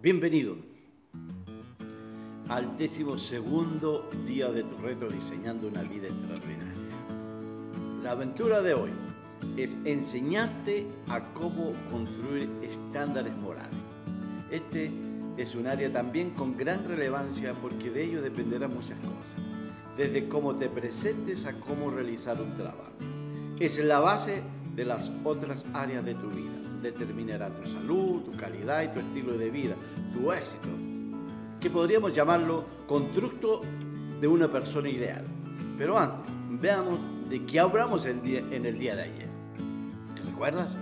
Bienvenido al décimo segundo día de tu reto diseñando una vida extraordinaria. La aventura de hoy es enseñarte a cómo construir estándares morales. Este es un área también con gran relevancia porque de ello dependerán muchas cosas, desde cómo te presentes a cómo realizar un trabajo. Es la base de las otras áreas de tu vida determinará tu salud, tu calidad y tu estilo de vida, tu éxito, que podríamos llamarlo constructo de una persona ideal. Pero antes, veamos de qué hablamos en, el día de ayer. ¿Te recuerdas?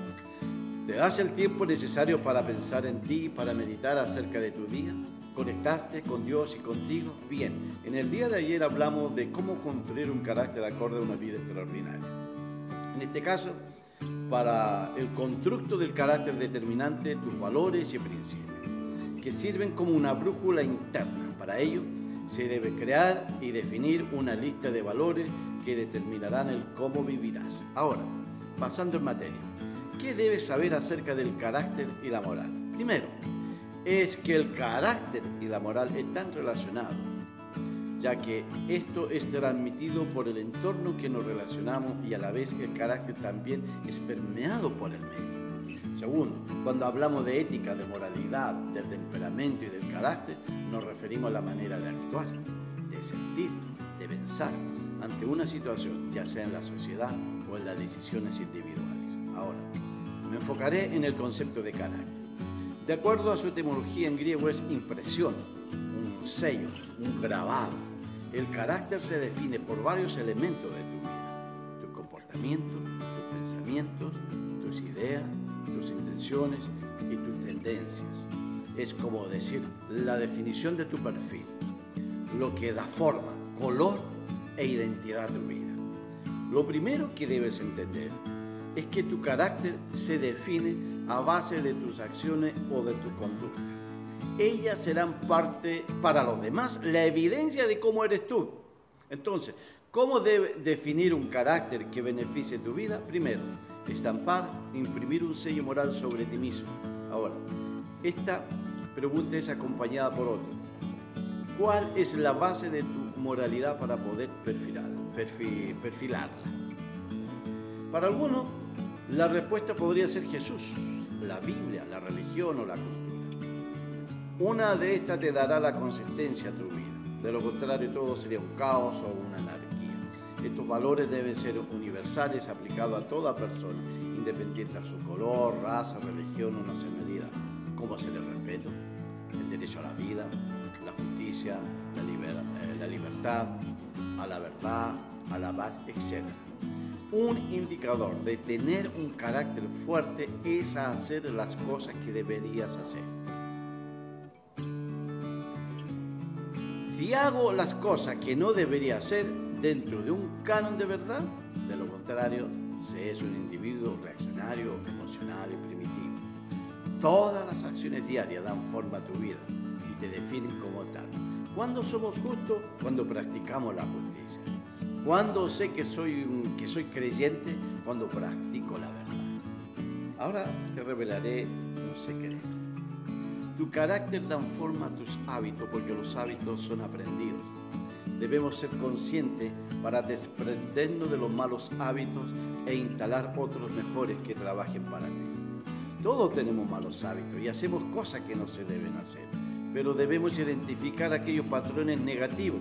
¿Te das el tiempo necesario para pensar en ti, para meditar acerca de tu día? ¿Conectarte con Dios y contigo? Bien, en el día de ayer hablamos de cómo construir un carácter acorde a una vida extraordinaria. En este caso, para el constructo del carácter determinante tus valores y principios, que sirven como una brújula interna. Para ello, se debe crear y definir una lista de valores que determinarán el cómo vivirás. Ahora, pasando en materia, ¿qué debes saber acerca del carácter y la moral? Primero, es que el carácter y la moral están relacionados ya que esto es transmitido por el entorno que nos relacionamos y a la vez el carácter también es permeado por el medio. Segundo, cuando hablamos de ética, de moralidad, del temperamento y del carácter, nos referimos a la manera de actuar, de sentir, de pensar ante una situación, ya sea en la sociedad o en las decisiones individuales. Ahora, me enfocaré en el concepto de carácter. De acuerdo a su etimología en griego es impresión, un sello, un grabado. El carácter se define por varios elementos de tu vida, tu comportamiento, tus pensamientos, tus ideas, tus intenciones y tus tendencias. Es como decir la definición de tu perfil, lo que da forma, color e identidad a tu vida. Lo primero que debes entender es que tu carácter se define a base de tus acciones o de tu conducta ellas serán parte para los demás, la evidencia de cómo eres tú. Entonces, ¿cómo debe definir un carácter que beneficie tu vida? Primero, estampar, imprimir un sello moral sobre ti mismo. Ahora, esta pregunta es acompañada por otra. ¿Cuál es la base de tu moralidad para poder perfilarla? Para algunos, la respuesta podría ser Jesús, la Biblia, la religión o la cultura. Una de estas te dará la consistencia a tu vida. De lo contrario, todo sería un caos o una anarquía. Estos valores deben ser universales, aplicados a toda persona, independiente a su color, raza, religión o nacionalidad, como se le respeto, el derecho a la vida, la justicia, la, eh, la libertad, a la verdad, a la paz, etc. Un indicador de tener un carácter fuerte es hacer las cosas que deberías hacer. Si hago las cosas que no debería hacer dentro de un canon de verdad, de lo contrario, se es un individuo reaccionario, emocional y primitivo. Todas las acciones diarias dan forma a tu vida y te definen como tal. ¿Cuándo somos justos? Cuando practicamos la justicia. ¿Cuándo sé que soy, que soy creyente? Cuando practico la verdad. Ahora te revelaré un secreto. Tu carácter da forma a tus hábitos porque los hábitos son aprendidos. Debemos ser conscientes para desprendernos de los malos hábitos e instalar otros mejores que trabajen para ti. Todos tenemos malos hábitos y hacemos cosas que no se deben hacer, pero debemos identificar aquellos patrones negativos,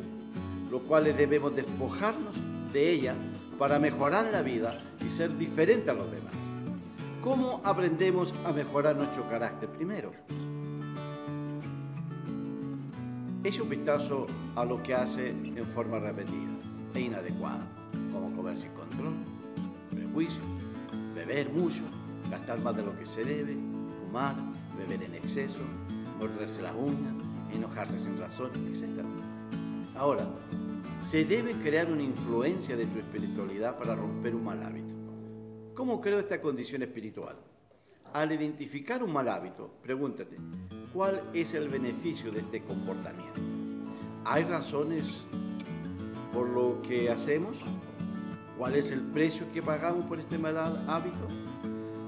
los cuales debemos despojarnos de ella para mejorar la vida y ser diferentes a los demás. ¿Cómo aprendemos a mejorar nuestro carácter? Primero, Eche un vistazo a lo que hace en forma repetida e inadecuada, como comer sin control, prejuicio, beber mucho, gastar más de lo que se debe, fumar, beber en exceso, morderse las uñas, enojarse sin razón, etc. Ahora, se debe crear una influencia de tu espiritualidad para romper un mal hábito. ¿Cómo creo esta condición espiritual? Al identificar un mal hábito, pregúntate, ¿cuál es el beneficio de este comportamiento? ¿Hay razones por lo que hacemos? ¿Cuál es el precio que pagamos por este mal hábito?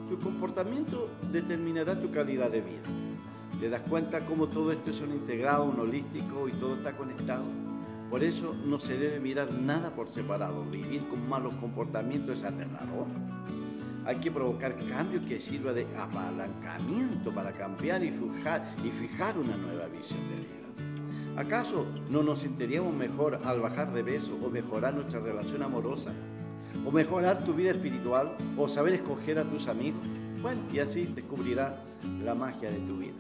Tu comportamiento determinará tu calidad de vida. ¿Te das cuenta cómo todo esto es un integrado, un holístico y todo está conectado? Por eso no se debe mirar nada por separado. Vivir con malos comportamientos es aterrador. Hay que provocar cambios que sirva de apalancamiento para cambiar y fijar, una nueva visión de vida. ¿Acaso no nos sentiríamos mejor al bajar de peso o mejorar nuestra relación amorosa? ¿O mejorar tu vida espiritual? ¿O saber escoger a tus amigos? Bueno, y así descubrirás la magia de tu vida.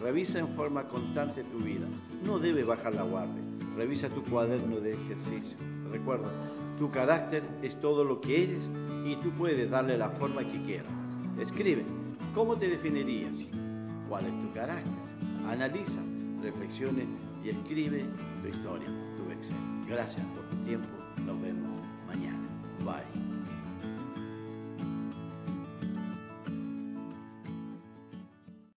Revisa en forma constante tu vida. No debe bajar la guardia. Revisa tu cuaderno de ejercicio. Recuerda, tu carácter es todo lo que eres y tú puedes darle la forma que quieras. Escribe, ¿cómo te definirías? ¿Cuál es tu carácter? Analiza, reflexione y escribe tu historia, tu Excel. Gracias por tu tiempo. Nos vemos mañana. Bye.